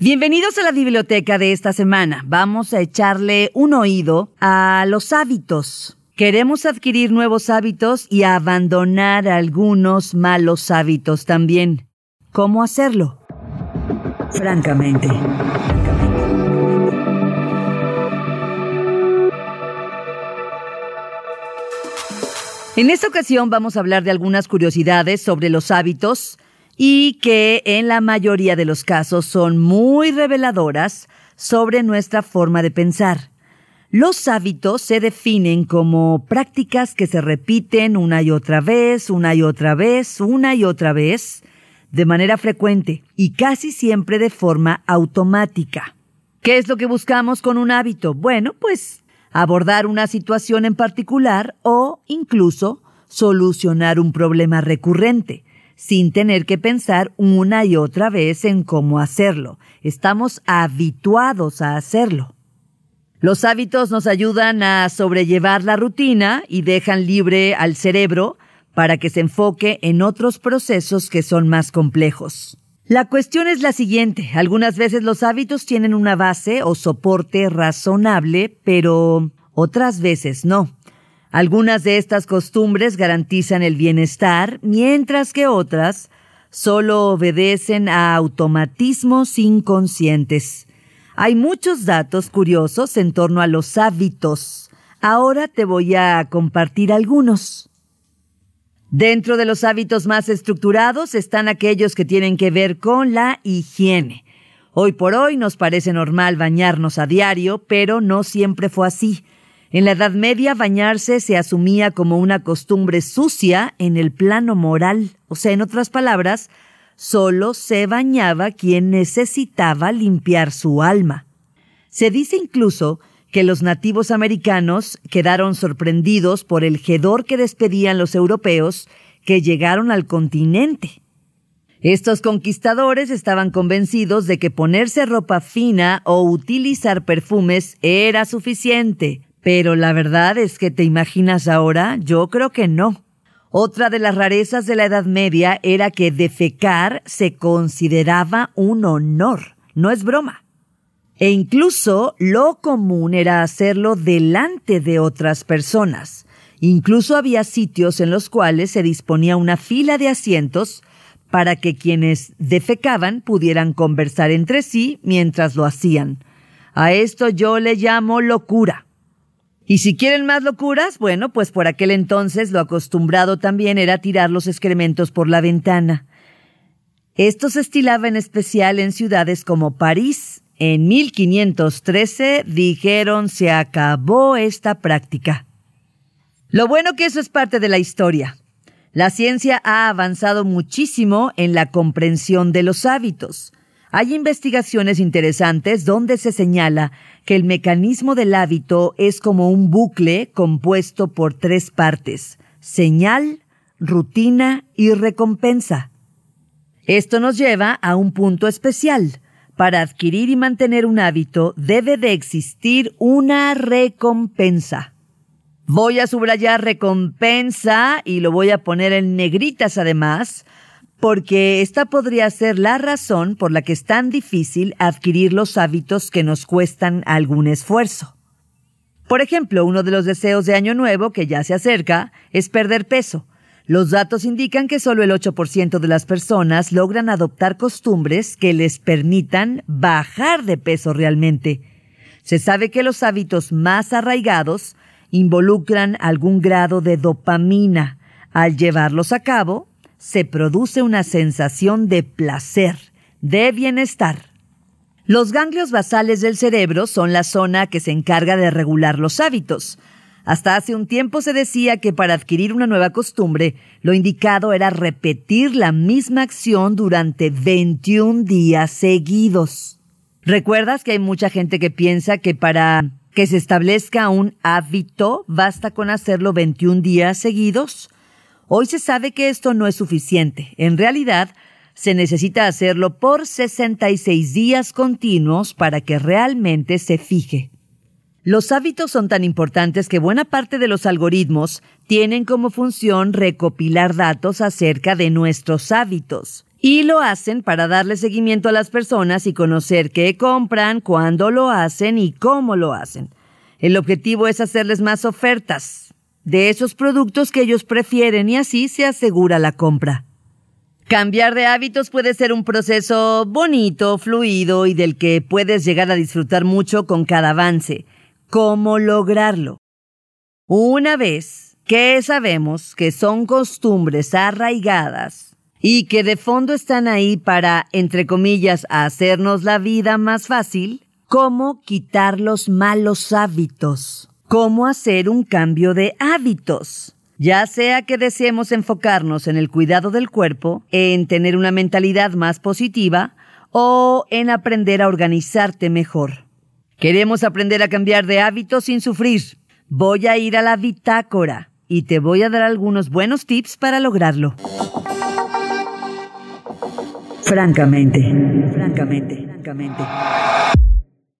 Bienvenidos a la biblioteca de esta semana. Vamos a echarle un oído a los hábitos. Queremos adquirir nuevos hábitos y abandonar algunos malos hábitos también. ¿Cómo hacerlo? Francamente. En esta ocasión vamos a hablar de algunas curiosidades sobre los hábitos y que en la mayoría de los casos son muy reveladoras sobre nuestra forma de pensar. Los hábitos se definen como prácticas que se repiten una y otra vez, una y otra vez, una y otra vez, de manera frecuente y casi siempre de forma automática. ¿Qué es lo que buscamos con un hábito? Bueno, pues abordar una situación en particular o incluso solucionar un problema recurrente sin tener que pensar una y otra vez en cómo hacerlo. Estamos habituados a hacerlo. Los hábitos nos ayudan a sobrellevar la rutina y dejan libre al cerebro para que se enfoque en otros procesos que son más complejos. La cuestión es la siguiente. Algunas veces los hábitos tienen una base o soporte razonable, pero otras veces no. Algunas de estas costumbres garantizan el bienestar, mientras que otras solo obedecen a automatismos inconscientes. Hay muchos datos curiosos en torno a los hábitos. Ahora te voy a compartir algunos. Dentro de los hábitos más estructurados están aquellos que tienen que ver con la higiene. Hoy por hoy nos parece normal bañarnos a diario, pero no siempre fue así. En la Edad Media bañarse se asumía como una costumbre sucia en el plano moral, o sea, en otras palabras, solo se bañaba quien necesitaba limpiar su alma. Se dice incluso que los nativos americanos quedaron sorprendidos por el hedor que despedían los europeos que llegaron al continente. Estos conquistadores estaban convencidos de que ponerse ropa fina o utilizar perfumes era suficiente, pero la verdad es que te imaginas ahora, yo creo que no. Otra de las rarezas de la Edad Media era que defecar se consideraba un honor, no es broma. E incluso lo común era hacerlo delante de otras personas. Incluso había sitios en los cuales se disponía una fila de asientos para que quienes defecaban pudieran conversar entre sí mientras lo hacían. A esto yo le llamo locura. Y si quieren más locuras, bueno, pues por aquel entonces lo acostumbrado también era tirar los excrementos por la ventana. Esto se estilaba en especial en ciudades como París. En 1513 dijeron se acabó esta práctica. Lo bueno que eso es parte de la historia. La ciencia ha avanzado muchísimo en la comprensión de los hábitos. Hay investigaciones interesantes donde se señala que el mecanismo del hábito es como un bucle compuesto por tres partes, señal, rutina y recompensa. Esto nos lleva a un punto especial. Para adquirir y mantener un hábito debe de existir una recompensa. Voy a subrayar recompensa y lo voy a poner en negritas además, porque esta podría ser la razón por la que es tan difícil adquirir los hábitos que nos cuestan algún esfuerzo. Por ejemplo, uno de los deseos de Año Nuevo, que ya se acerca, es perder peso. Los datos indican que solo el 8% de las personas logran adoptar costumbres que les permitan bajar de peso realmente. Se sabe que los hábitos más arraigados involucran algún grado de dopamina. Al llevarlos a cabo, se produce una sensación de placer, de bienestar. Los ganglios basales del cerebro son la zona que se encarga de regular los hábitos. Hasta hace un tiempo se decía que para adquirir una nueva costumbre, lo indicado era repetir la misma acción durante 21 días seguidos. ¿Recuerdas que hay mucha gente que piensa que para que se establezca un hábito basta con hacerlo 21 días seguidos? Hoy se sabe que esto no es suficiente. En realidad, se necesita hacerlo por 66 días continuos para que realmente se fije. Los hábitos son tan importantes que buena parte de los algoritmos tienen como función recopilar datos acerca de nuestros hábitos. Y lo hacen para darle seguimiento a las personas y conocer qué compran, cuándo lo hacen y cómo lo hacen. El objetivo es hacerles más ofertas de esos productos que ellos prefieren y así se asegura la compra. Cambiar de hábitos puede ser un proceso bonito, fluido y del que puedes llegar a disfrutar mucho con cada avance. ¿Cómo lograrlo? Una vez que sabemos que son costumbres arraigadas y que de fondo están ahí para, entre comillas, hacernos la vida más fácil, ¿cómo quitar los malos hábitos? ¿Cómo hacer un cambio de hábitos? Ya sea que deseemos enfocarnos en el cuidado del cuerpo, en tener una mentalidad más positiva o en aprender a organizarte mejor. Queremos aprender a cambiar de hábitos sin sufrir. Voy a ir a la bitácora y te voy a dar algunos buenos tips para lograrlo. Francamente, francamente, francamente.